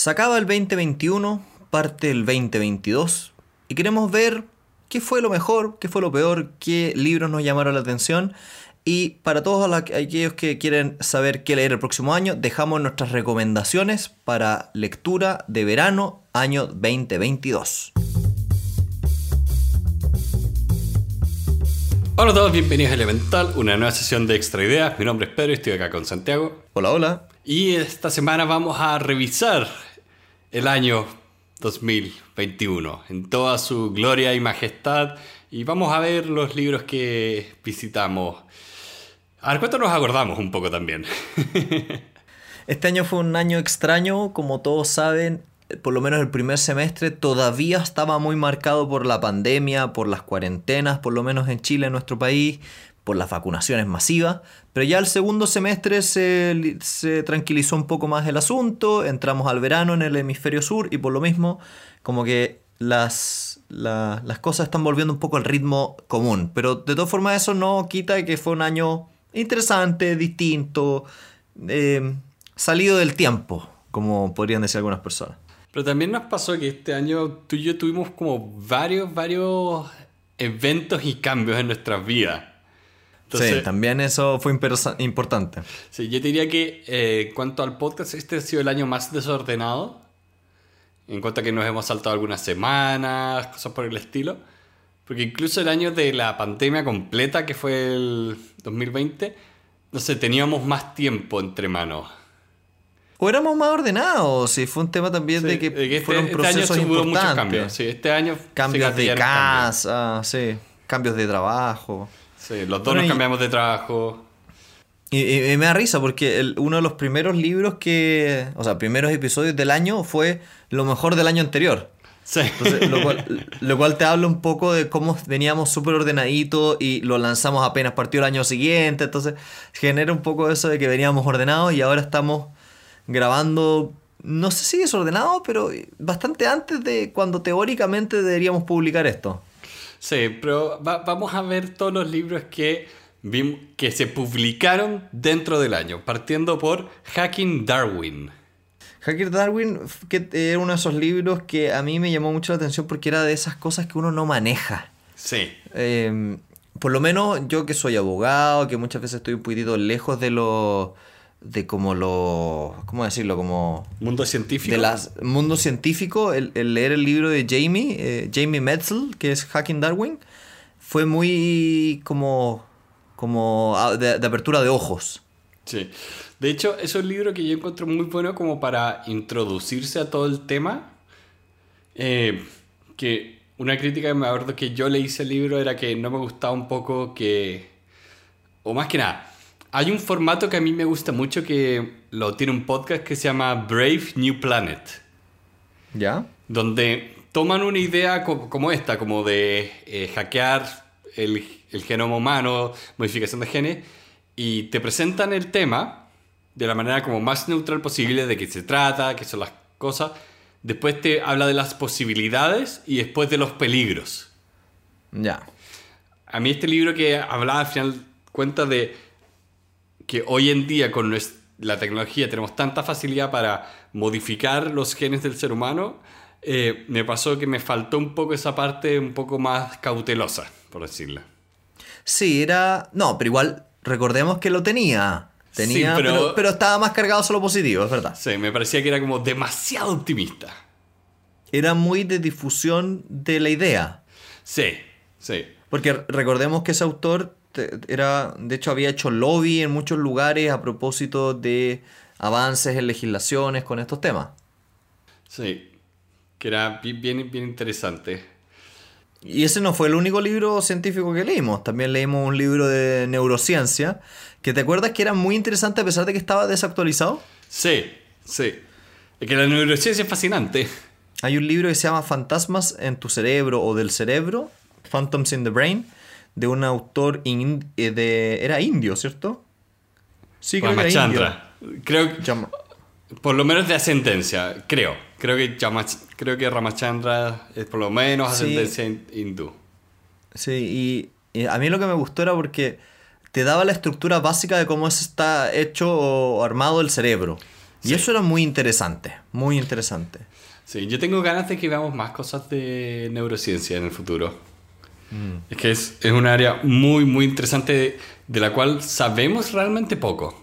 Se acaba el 2021, parte el 2022 y queremos ver qué fue lo mejor, qué fue lo peor, qué libros nos llamaron la atención. Y para todos aquellos que quieren saber qué leer el próximo año, dejamos nuestras recomendaciones para lectura de verano año 2022. Hola a todos, bienvenidos a Elemental, una nueva sesión de Extra Ideas. Mi nombre es Pedro y estoy acá con Santiago. Hola, hola. Y esta semana vamos a revisar el año 2021 en toda su gloria y majestad y vamos a ver los libros que visitamos. A ver, ¿cuánto nos acordamos un poco también? este año fue un año extraño, como todos saben, por lo menos el primer semestre, todavía estaba muy marcado por la pandemia, por las cuarentenas, por lo menos en Chile, en nuestro país, las vacunaciones masivas, pero ya el segundo semestre se, tranquilizó un poco más el asunto, entramos al verano en el hemisferio sur y por lo mismo como que las, las cosas están volviendo un poco al ritmo común, pero de todas formas eso no quita que fue un año interesante, distinto, eh, salido del tiempo, como podrían decir algunas personas. Pero también nos pasó que este año tú y yo tuvimos como varios, varios eventos y cambios en nuestras vidas. Sí, también eso fue importante. Sí, yo diría que eh, en cuanto al podcast, este ha sido el año más desordenado. En cuanto a que nos hemos saltado algunas semanas, cosas por el estilo. Porque incluso el año de la pandemia completa, que fue el 2020, no sé, teníamos más tiempo entre manos o éramos más ordenados, si fue un tema también de que, este, fueron este procesos año importantes. Muchos cambios. Sí, este año cambios de casa, sí, cambios de trabajo. Sí, los dos nos cambiamos de trabajo. Y, me da risa porque uno de los primeros libros que, o sea, primeros episodios del año fue lo mejor del año anterior. Sí. lo, cual, te habla un poco de cómo veníamos súper ordenaditos y lo lanzamos apenas partió el año siguiente. Entonces genera un poco eso de que veníamos ordenados y ahora estamos grabando, no sé si desordenado, pero bastante antes de cuando teóricamente deberíamos publicar esto. Sí, pero vamos a ver todos los libros que, que se publicaron dentro del año, partiendo por Hacking Darwin. Hacking Darwin que era uno de esos libros que a mí me llamó mucho la atención porque era de esas cosas que uno no maneja. Sí. Em, por lo menos yo que soy abogado, que muchas veces estoy un poquitito lejos de los de como lo. ¿Cómo decirlo? Como. Mundo científico. De las, mundo científico, el, leer el libro de Jamie, eh, Jamie Metzel, que es Hacking Darwin, fue muy como. como de, apertura de ojos. Sí. De hecho, es un libro que yo encuentro muy bueno como para introducirse a todo el tema. Eh, que una crítica que me acuerdo que yo le hice al libro era que no me gustaba un poco que. O más que nada hay un formato que a mí me gusta mucho que lo tiene un podcast que se llama Brave New Planet. ¿Ya? Donde toman una idea como esta, como de eh, hackear el, el, genoma humano, modificación de genes, y te presentan el tema de la manera como más neutral posible, de qué se trata, qué son las cosas. Después te habla de las posibilidades y después de los peligros. Ya. A mí este libro que hablaba al final cuenta de que hoy en día con la tecnología tenemos tanta facilidad para modificar los genes del ser humano, eh, me pasó que me faltó un poco esa parte un poco más cautelosa, por decirlo. Sí, era... No, pero igual recordemos que lo tenía. Tenía, pero... pero, estaba más cargado solo positivo, es verdad. Sí, me parecía que era como demasiado optimista. Era muy de difusión de la idea. Sí, sí. Porque recordemos que ese autor era, de hecho había hecho lobby en muchos lugares a propósito de avances en legislaciones con estos temas. Sí, que era bien, bien interesante. Y ese no fue el único libro científico que leímos, también leímos un libro de neurociencia, que te acuerdas que era muy interesante a pesar de que estaba desactualizado. Sí, sí. Es que la neurociencia es fascinante. Hay un libro que se llama Fantasmas en tu cerebro o del cerebro, Phantoms in the Brain, de un autor eh, de era indio, ¿cierto? Sí, creo que era indio. Creo que, por lo menos de ascendencia, creo. Creo que creo que Ramachandra es por lo menos ascendencia hindú. Sí, y, a mí lo que me gustó era porque te daba la estructura básica de cómo está hecho o armado el cerebro. Y eso era muy interesante, muy interesante. Sí, yo tengo ganas de que veamos más cosas de neurociencia en el futuro. Es que es, es un área muy, muy interesante de, de la cual sabemos realmente poco.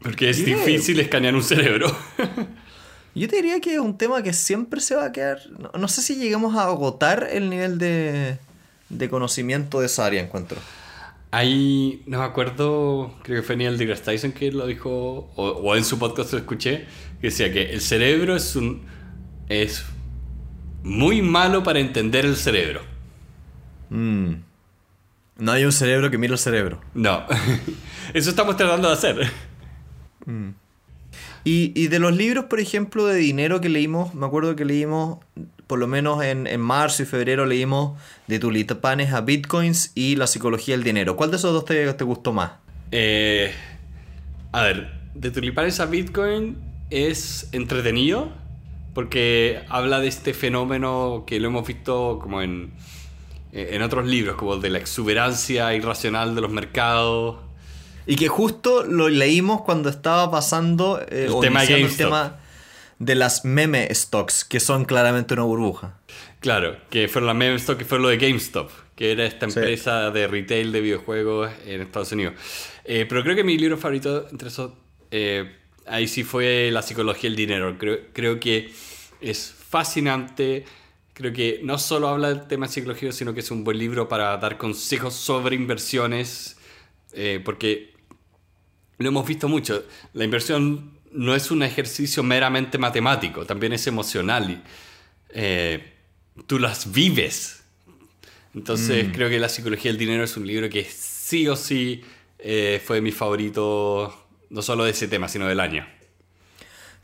Porque es difícil escanear un cerebro. Yo te diría que es un tema que siempre se va a quedar. No, no sé si lleguemos a agotar el nivel de, de conocimiento de esa área, encuentro. Hay, no me acuerdo, creo que fue Neil deGrasse Tyson que lo dijo, o, o en su podcast lo escuché, que decía que el cerebro es un es muy malo para entender el cerebro. Mm. No hay un cerebro que mire el cerebro. No, eso estamos tratando de hacer. Y, y de los libros, por ejemplo, de dinero que leímos, me acuerdo que leímos, por lo menos en, en marzo y febrero, leímos de tulipanes a bitcoins y la psicología del dinero. ¿Cuál de esos dos te, te gustó más? Eh, a ver, de tulipanes a Bitcoin es entretenido porque habla de este fenómeno que lo hemos visto como en, en otros libros, como de la exuberancia irracional de los mercados. Y que justo lo leímos cuando estaba pasando eh, El tema el tema de las meme stocks, que son claramente una burbuja. Claro, que fue la meme stock, que fue lo de GameStop, que era esta Sí. empresa de retail de videojuegos en Estados Unidos. Eh, pero creo que mi libro favorito entre esos, eh, ahí sí fue La psicología del dinero. Creo, creo que es fascinante. Creo que no solo habla del tema psicológico, sino que es un buen libro para dar consejos sobre inversiones, eh, porque lo hemos visto mucho. La inversión no es un ejercicio meramente matemático, también es emocional. Y, eh, tú las vives. Entonces creo que La psicología del dinero es un libro que sí o sí eh, fue mi favorito, no solo de ese tema, sino del año.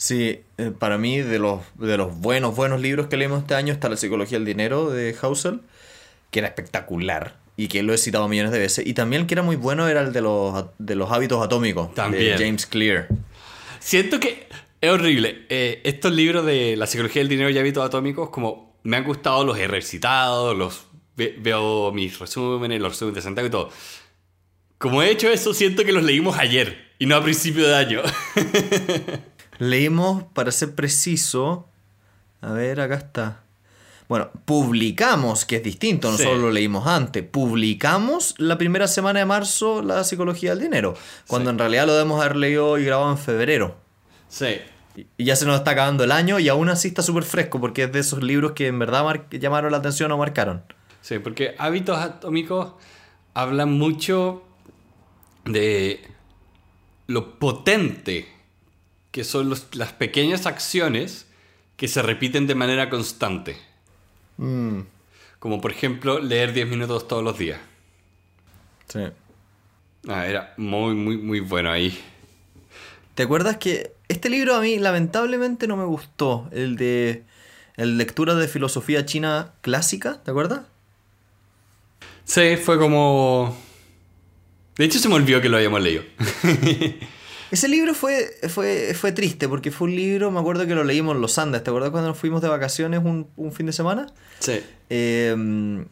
Sí, eh, para mí de los, de los buenos, buenos libros que leímos este año está La psicología del dinero de Hausel, que era espectacular y que lo he citado millones de veces. Y también el que era muy bueno era el de los, de los hábitos atómicos También. de James Clear. Siento que es horrible. Eh, estos libros de la psicología del dinero y hábitos atómicos, como me han gustado, los he recitado, los ve- veo mis resúmenes, los resúmenes de Santiago y todo. Como he hecho eso, siento que los leímos ayer y no a principio de año. Leímos, para ser preciso, a ver, acá está. Bueno, publicamos, que es distinto, no Sí. solo lo leímos antes, publicamos la primera semana de marzo la psicología del dinero, cuando Sí. en realidad lo debemos haber leído y grabado en febrero. sí. Y- ya se nos está acabando el año y aún así está súper fresco porque es de esos libros que en verdad mar- llamaron la atención o marcaron. Sí, porque hábitos atómicos hablan mucho de lo potente que son los- las pequeñas acciones que se repiten de manera constante. Mm, Como por ejemplo leer 10 minutos todos los días. sí. Ah, era muy, muy, muy bueno ahí. ¿Te acuerdas que este libro a mí lamentablemente no me gustó? El de el lectura de filosofía china clásica, ¿te acuerdas? Sí, fue como... De hecho se me olvidó que lo habíamos leído. Ese libro fue, fue, fue triste porque fue un libro, me acuerdo que lo leímos en los Andes, ¿te acuerdas cuando nos fuimos de vacaciones un, un fin de semana? sí. Eh,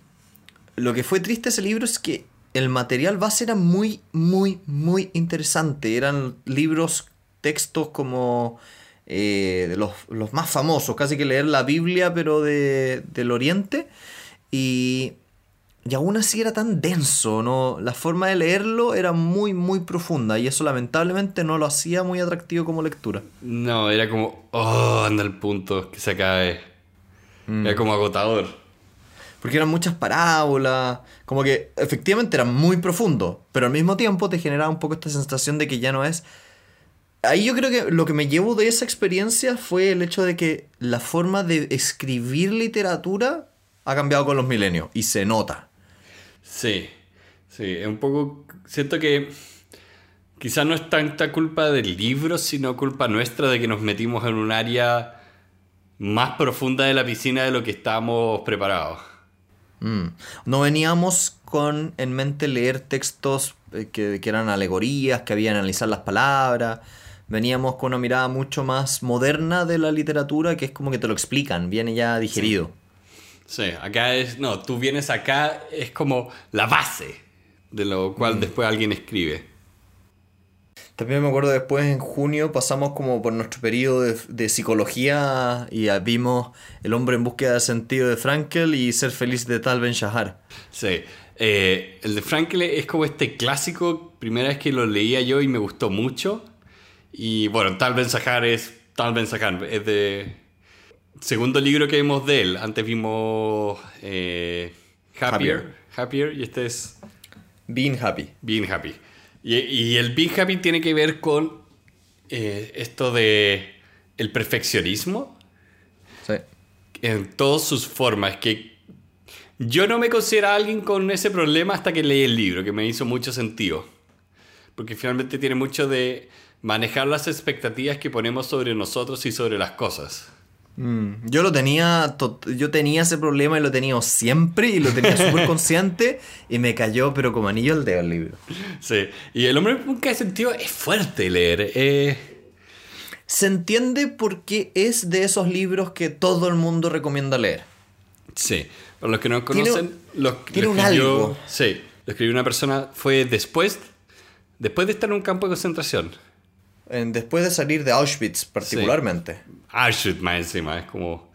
lo que fue triste ese libro es que el material base era muy, muy, muy interesante. Eran libros, textos como eh, de los, los más famosos, casi que leer la Biblia, pero de, del Oriente. Y, y aún así era tan denso, ¿no? La forma de leerlo era muy, muy profunda y eso lamentablemente no lo hacía muy atractivo como lectura. No, era como... Oh, anda el punto, que se acabe. Era como agotador. Porque eran muchas parábolas, como que efectivamente era muy profundo, pero al mismo tiempo te generaba un poco esta sensación de que ya no es... Ahí yo creo que lo que me llevo de esa experiencia fue el hecho de que la forma de escribir literatura ha cambiado con los milenios y se nota. Sí, sí, es un poco... Siento que quizás no es tanta culpa del libro, sino culpa nuestra de que nos metimos en un área más profunda de la piscina de lo que estábamos preparados. Mm. No veníamos con en mente leer textos eh, que, que eran alegorías, que había que analizar las palabras. Veníamos con una mirada mucho más moderna de la literatura, que es como que te lo explican, viene ya digerido. Sí, acá es... No, tú vienes acá, es como la base de lo cual después alguien escribe. También me acuerdo después en junio pasamos como por nuestro periodo de, de psicología y vimos El hombre en búsqueda de sentido de Frankel y Ser feliz de Tal Ben Shahar. Sí. Eh, el de Frankel es como este clásico, primera vez que lo leía yo y me gustó mucho. Y bueno, Tal Ben Shahar es Tal Ben Shahar, es de... Segundo libro que vimos de él. Antes vimos eh, Happier. Happier y este es... Being Happy. Being Happy. Y, el Being Happy tiene que ver con eh, esto de el perfeccionismo. Sí. En todas sus formas. Que yo no me considero alguien con ese problema hasta que leí el libro, que me hizo mucho sentido. Porque finalmente tiene mucho de manejar las expectativas que ponemos sobre nosotros y sobre las cosas. Mm, yo lo tenía, yo tenía ese problema y lo tenía siempre y lo tenía súper consciente y me cayó pero como anillo al dedo el libro. Sí, y el hombre nunca he sentido es fuerte leer. Eh. Se entiende por qué es de esos libros que todo el mundo recomienda leer. Sí, para los que no conocen, tiene, un algo. Sí, lo escribió una persona, fue después, después de estar en un campo de concentración. Después de salir de Auschwitz particularmente. Auschwitz más encima, es como...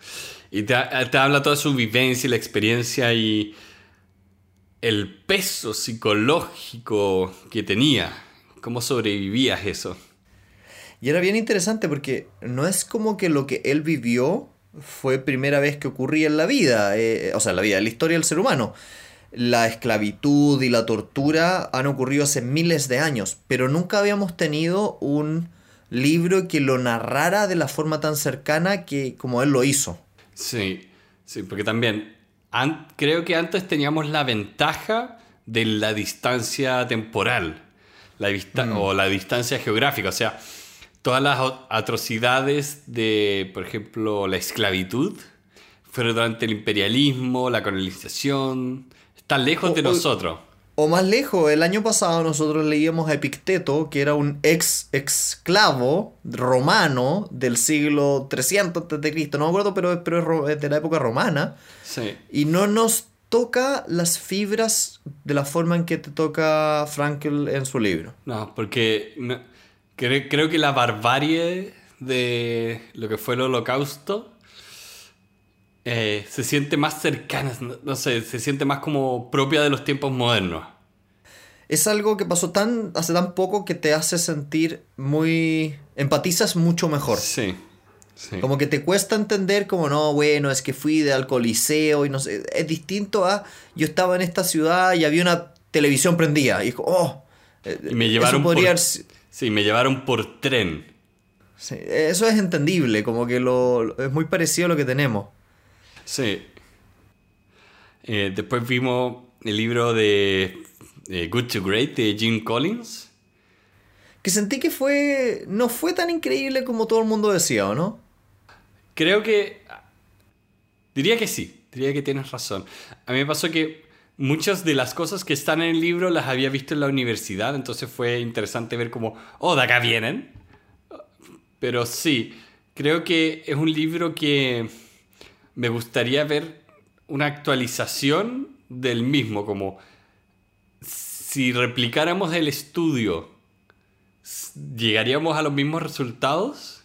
Y te, te habla toda su vivencia y la experiencia y el peso psicológico que tenía. ¿Cómo sobrevivías eso? Y era bien interesante porque no es como que lo que él vivió fue primera vez que ocurría en la vida, eh, o sea, en la vida, en la historia del ser humano. La esclavitud y la tortura han ocurrido hace miles de años, pero nunca habíamos tenido un libro que lo narrara de la forma tan cercana que como él lo hizo. Sí, sí, porque también creo que antes teníamos la ventaja de la distancia temporal la mm. o la distancia geográfica, o sea, todas las atrocidades de, por ejemplo, la esclavitud fueron durante el imperialismo, la colonización, están lejos de nosotros. O más lejos, el año pasado nosotros leíamos a Epicteto, que era un ex esclavo romano del siglo 300 a.C., no me acuerdo, pero, pero es de la época romana. Sí. Y no nos toca las fibras de la forma en que te toca Frankel en su libro. No, porque creo, que la barbarie de lo que fue el holocausto eh, se siente más cercana, no, sé, se siente más como propia de los tiempos modernos. Es algo que pasó tan hace tan poco que te hace sentir muy empatizas mucho mejor. Sí. Sí. Como que te cuesta entender como no, bueno, es que fui de al coliseo y no sé, es distinto a yo estaba en esta ciudad y había una televisión prendida y oh, eh, y me llevaron por, sí, me llevaron por tren. Sí, eso es entendible, como que lo, es muy parecido a lo que tenemos. Sí. Eh, después vimos el libro de Good to Great de Jim Collins. Que sentí que fue. no fue tan increíble como todo el mundo decía, ¿o no? Creo que. Diría que sí, diría que tienes razón. A mí me pasó que muchas de las cosas que están en el libro las había visto en la universidad, entonces fue interesante ver como, oh, de acá vienen. Pero sí, creo que es un libro que me gustaría ver una actualización del mismo, como si replicáramos el estudio, ¿llegaríamos a los mismos resultados?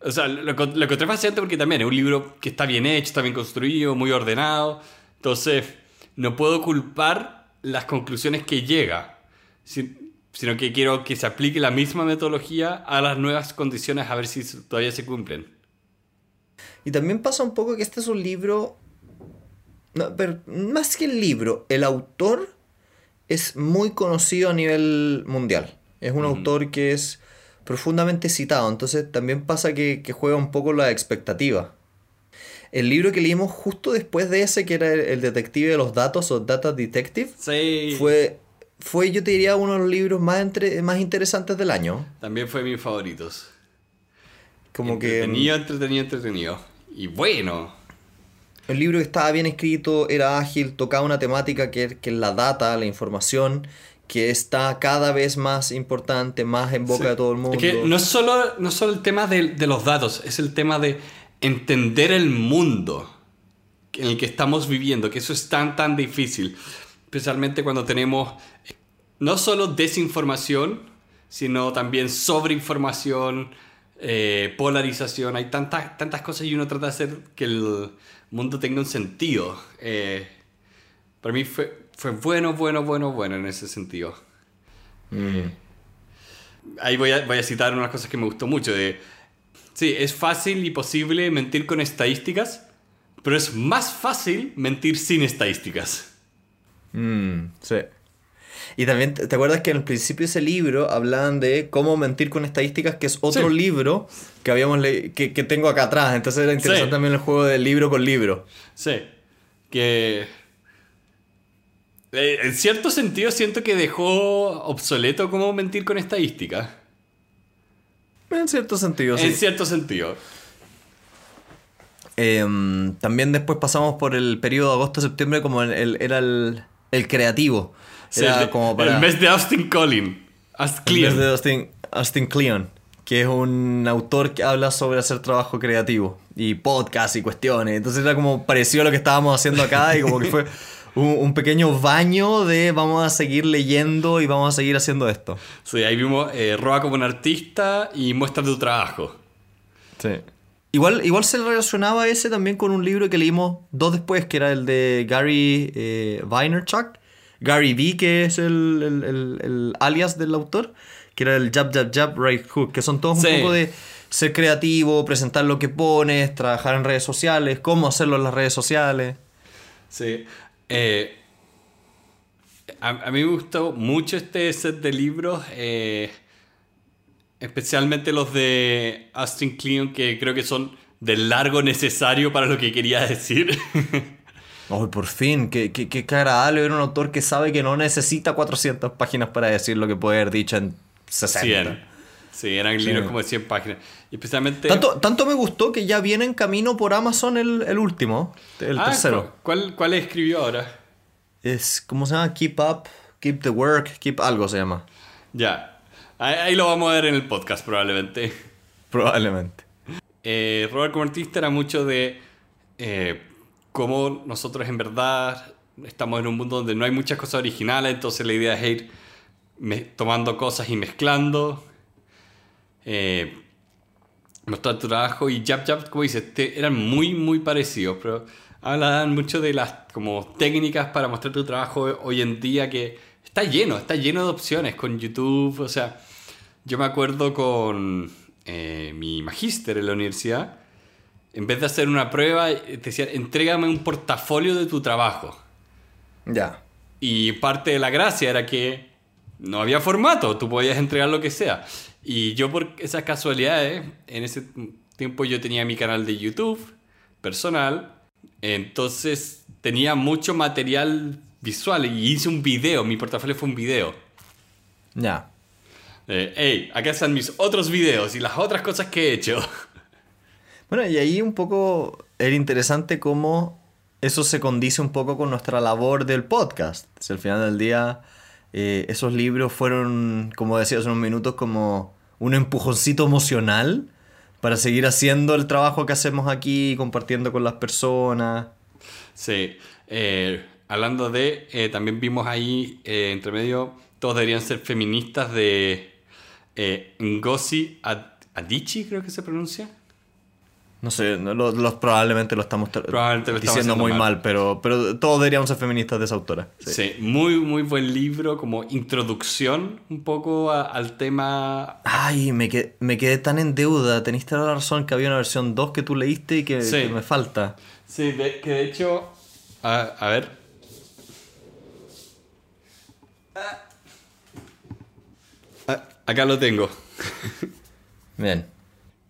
O sea, lo, lo encontré fascinante porque también es un libro que está bien hecho, está bien construido, muy ordenado. Entonces, no puedo culpar las conclusiones que llega, sino que quiero que se aplique la misma metodología a las nuevas condiciones a ver si todavía se cumplen. Y también pasa un poco que este es un libro. No, pero más que el libro, el autor es muy conocido a nivel mundial. Es un autor que es profundamente citado, entonces también pasa que, juega un poco la expectativa. El libro que leímos justo después de ese, que era el, detective de los datos o Data Detective, fue, fue, yo te diría, uno de los libros más, entre, más interesantes del año. También fue mis favoritos. Como entretenido, que... Entretenido, entretenido, Y bueno. El libro estaba bien escrito, era ágil, tocaba una temática que, que es la data, la información, que está cada vez más importante, más en boca de todo el mundo. Es que no es solo, no solo el tema de, de, los datos, es el tema de entender el mundo en el que estamos viviendo, que eso es tan, tan difícil, especialmente cuando tenemos no solo desinformación, sino también sobreinformación, eh, polarización. Hay tantas, tantas cosas y uno trata de hacer que el mundo tenga un sentido. Eh, para mí fue, fue bueno, bueno, bueno, bueno en ese sentido. Mm. Ahí voy a, voy a citar unas cosas que me gustó mucho. De, sí, es fácil y posible mentir con estadísticas, pero es más fácil mentir sin estadísticas. Mm, sí. Y también, ¿te acuerdas que en el principio de ese libro hablaban de cómo mentir con estadísticas, que es otro libro que habíamos que, tengo acá atrás? Entonces era interesante también el juego del libro con libro. Sí. Que. Eh, en cierto sentido siento que dejó obsoleto cómo mentir con estadísticas. En cierto sentido, sí. En cierto sentido. Em, también después pasamos por el periodo de agosto-septiembre como el, era el, el creativo el, mes de Austin Collin. El mes de Austin, Austin Kleon, que es un autor que habla sobre hacer trabajo creativo y podcast y cuestiones. Entonces era como parecido a lo que estábamos haciendo acá y como que fue un, pequeño baño de vamos a seguir leyendo y vamos a seguir haciendo esto. Sí, ahí vimos eh, Roa como un artista y muestra tu trabajo. Sí. Igual, igual se relacionaba ese también con un libro que leímos dos después, que era el de Gary eh, Vaynerchuk, Gary Vee, que es el, alias del autor, que era el Jab, Jab, Jab, Right Hook, que son todos un poco de ser creativo, presentar lo que pones, trabajar en redes sociales, cómo hacerlo en las redes sociales. Sí. Eh, a, mí me gustó mucho este set de libros, eh, especialmente los de Austin Kleon, que creo que son del largo necesario para lo que quería decir. Oh, por fin, qué, qué, qué agradable ver un autor que sabe que no necesita 400 páginas para decir lo que puede haber dicho en 60. Sí, eran libros como de 100 páginas. especialmente... Tanto, tanto me gustó que ya viene en camino por Amazon el, último, el ah, tercero. ¿cuál, ¿Cuál escribió ahora? Es, ¿cómo se llama? Keep Up, Keep the Work, Keep algo se llama. Ya. Ahí, lo vamos a ver en el podcast probablemente. Probablemente. Eh, Robert como artista era mucho de... Eh, cómo nosotros en verdad estamos en un mundo donde no hay muchas cosas originales, entonces la idea es ir tomando cosas y mezclando. Eh, mostrar tu trabajo y Jab Jab, como dices, eran muy, muy parecidos, pero hablan mucho de las como técnicas para mostrar tu trabajo hoy en día que está lleno, está lleno de opciones con YouTube, o sea, yo me acuerdo con eh, mi magíster en la universidad, en vez de hacer una prueba, te decían, entrégame un portafolio de tu trabajo. Ya. Y parte de la gracia era que no había formato, tú podías entregar lo que sea. Y yo por esas casualidades, en ese tiempo yo tenía mi canal de YouTube personal, entonces tenía mucho material visual y hice un video, mi portafolio fue un video. Ya. Eh, hey, acá están mis otros videos y las otras cosas que he hecho. Bueno, y ahí un poco era interesante cómo eso se condice un poco con nuestra labor del podcast. Si al final del día eh, esos libros fueron, como decía hace unos minutos, como un empujoncito emocional para seguir haciendo el trabajo que hacemos aquí, compartiendo con las personas. Sí, eh, hablando de, eh, también vimos ahí, entre medio, todos deberían ser feministas de Ngozi Adichie, creo que se pronuncia. No sé, los, probablemente lo estamos diciendo muy mal, pero, pero todos deberíamos ser feministas de esa autora. Sí. muy, muy buen libro, como introducción un poco al tema. Ay, me quedé, me quedé tan en deuda. Teniste la razón que había una versión 2 que tú leíste y que, me falta. Sí, que de hecho. A, ver. Ah, acá lo tengo. Bien.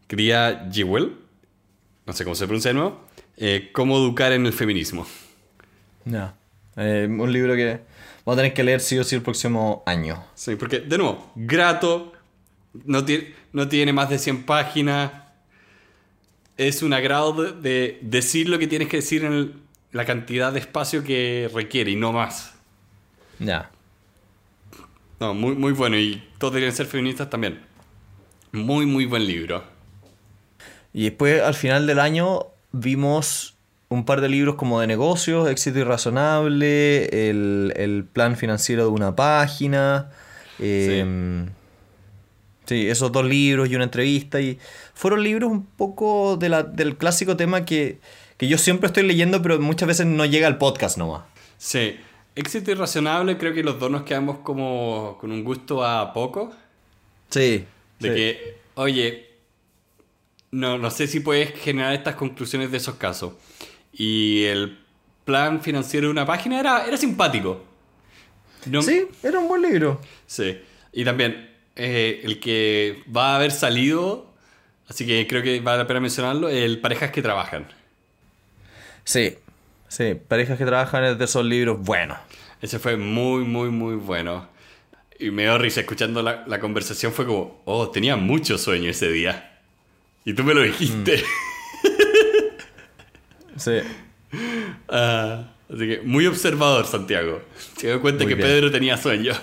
Cría Jewel no sé cómo se pronuncia de nuevo, eh, Cómo educar en el feminismo. Ya. Eh, un libro que vamos a tener que leer sí o sí el próximo año. Sí, porque, de nuevo, grato, no, tiene, no tiene más de 100 páginas, es un agrado de, decir lo que tienes que decir en la cantidad de espacio que requiere y no más. Ya. No, muy, muy bueno y todos deberían ser feministas también. Muy, muy buen libro. Y después, al final del año, vimos un par de libros como de negocios, éxito irrazonable, el, el plan financiero de una página. Em, Sí, esos dos libros y una entrevista. Y fueron libros un poco de la, del clásico tema que, que yo siempre estoy leyendo, pero muchas veces no llega al podcast nomás. Sí. Éxito irrazonable, creo que los dos nos quedamos como con un gusto a poco. Sí. De sí. que, oye, no, no sé si puedes generar estas conclusiones de esos casos. Y el plan financiero de una página era, era simpático. No- Sí, era un buen libro. Sí. Y también eh, el que va a haber salido, así que creo que vale la pena mencionarlo, el Parejas que Trabajan. Sí, sí, parejas que trabajan es de esos libros buenos. Ese fue muy, muy, muy bueno. Y me dio risa escuchando la, la conversación. Fue como, oh, tenía mucho sueño ese día. Y tú me lo dijiste. Sí. Ah, así que muy observador, Santiago. Se dio cuenta Muy que bien. Pedro tenía sueño.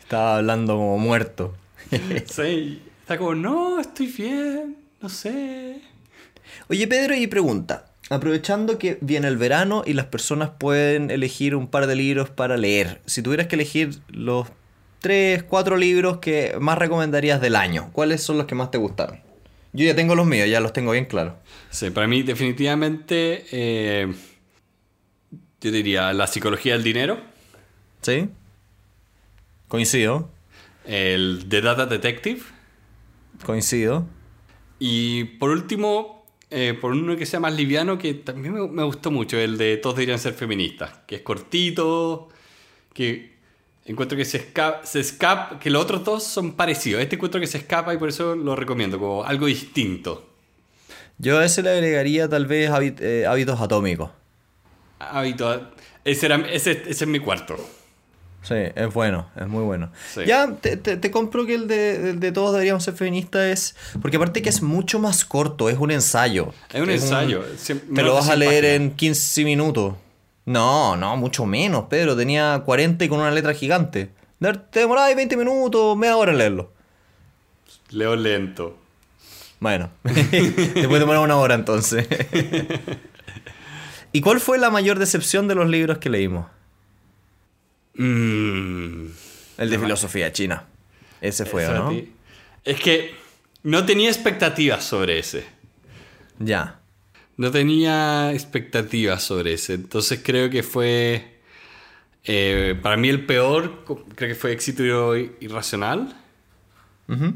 Estaba hablando como muerto. sí. Está como, no, estoy bien. No sé. Oye, Pedro, y pregunta. Aprovechando que viene el verano y las personas pueden elegir un par de libros para leer, si tuvieras que elegir los tres, cuatro libros que más recomendarías del año, ¿cuáles son los que más te gustaron? Yo ya tengo los míos, ya los tengo bien claros. Sí, para mí definitivamente, eh, yo diría la psicología del dinero, ¿Sí? Coincido, el The Data Detective coincido. y por último, eh, por uno que sea más liviano, que también me, me gustó mucho, el de Todos deberían ser feministas, que es cortito, que encuentro que se escapa, se escapa, que los otros dos son parecidos. Este encuentro que se escapa y por eso lo recomiendo, como algo distinto. Yo a ese le agregaría tal vez hábit- eh, hábitos atómicos. Habitual. Ese, era, ese, ese es mi cuarto. Sí, es bueno, es muy bueno. Sí. Ya te, te- te compro que el de, el de todos deberíamos ser feministas es... Porque aparte que es mucho más corto, es un ensayo. Es un ensayo. Te lo vas a 100 leer páginas. en 15 minutos. No, no, mucho menos, Pedro. Tenía 40 y con una letra gigante. Te demorabas 20 minutos, media hora en leerlo. Leo lento. Bueno, después demorar una hora entonces. ¿Y cuál fue la mayor decepción de los libros que leímos? Mm, El de filosofía china. Ese fue, eso ¿o a ¿no? Es que no tenía expectativas sobre ese. Ya. No tenía expectativas sobre ese. Entonces creo que fue. eh, para mí el peor, creo que fue éxito irracional. Ujú.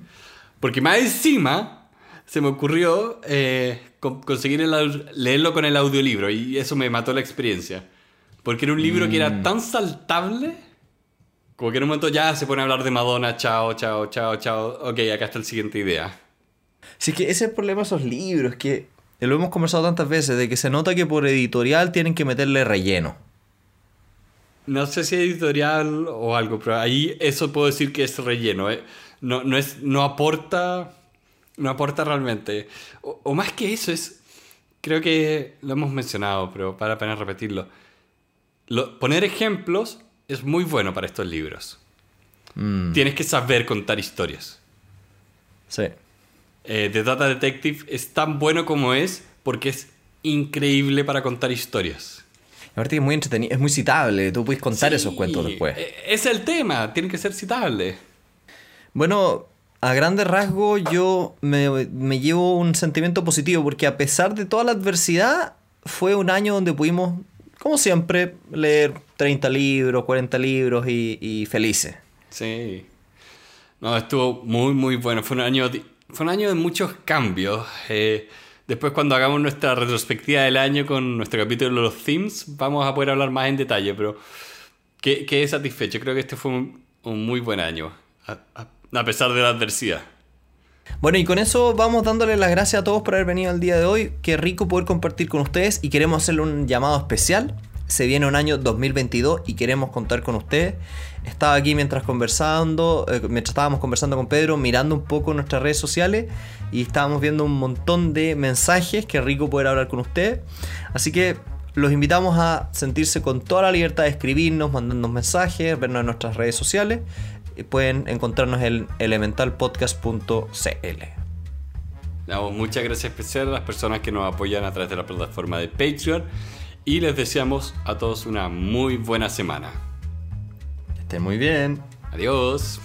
Porque más encima se me ocurrió eh, con- conseguir el leerlo con el audiolibro y eso me mató la experiencia. Porque era un libro que era tan saltable, como que en un momento ya se pone a hablar de Madonna, chao, chao, chao, chao. Ok, acá está la siguiente idea. Sí, que ese es el problema de esos libros, que lo hemos conversado tantas veces, de que se nota que por editorial tienen que meterle relleno. No sé si editorial o algo, pero ahí eso puedo decir que es relleno. ¿eh? No, no, es, no aporta. No aporta realmente. O, o más que eso, es. Creo que lo hemos mencionado, pero para apenas repetirlo. Lo- poner ejemplos es muy bueno para estos libros. Mm, Tienes que saber contar historias. sí. Eh, The Data Detective es tan bueno como es porque es increíble para contar historias. Aparte que es muy entretenido, es muy citable, tú puedes contar Sí, esos cuentos después. eh, Es el tema, tiene que ser citable. Bueno, a grandes rasgos yo me, me llevo un sentimiento positivo porque a pesar de toda la adversidad, fue un año donde pudimos, como siempre, leer 30 libros, 40 libros y, y felices. Sí. No, estuvo muy, muy bueno. Fue un año, fue un año de muchos cambios. Eh, después, cuando hagamos nuestra retrospectiva del año con nuestro capítulo de los themes, vamos a poder hablar más en detalle, pero qué, satisfecho. Creo que este fue un, muy buen año, a, a- pesar de la adversidad. Bueno, y con eso vamos dándole las gracias a todos por haber venido el día de hoy. Qué rico poder compartir con ustedes y queremos hacerle un llamado especial. Se viene un año 2022 y queremos contar con ustedes. Estaba aquí mientras conversando, eh, mientras estábamos conversando con Pedro, mirando un poco nuestras redes sociales y estábamos viendo un montón de mensajes. Qué rico poder hablar con ustedes. Así que los invitamos a sentirse con toda la libertad de escribirnos, mandarnos mensajes, vernos en nuestras redes sociales. Y pueden encontrarnos en elementalpodcast.cl. Damos muchas gracias especiales a las personas que nos apoyan a través de la plataforma de Patreon y les deseamos a todos una muy buena semana. Que estén muy bien. Adiós.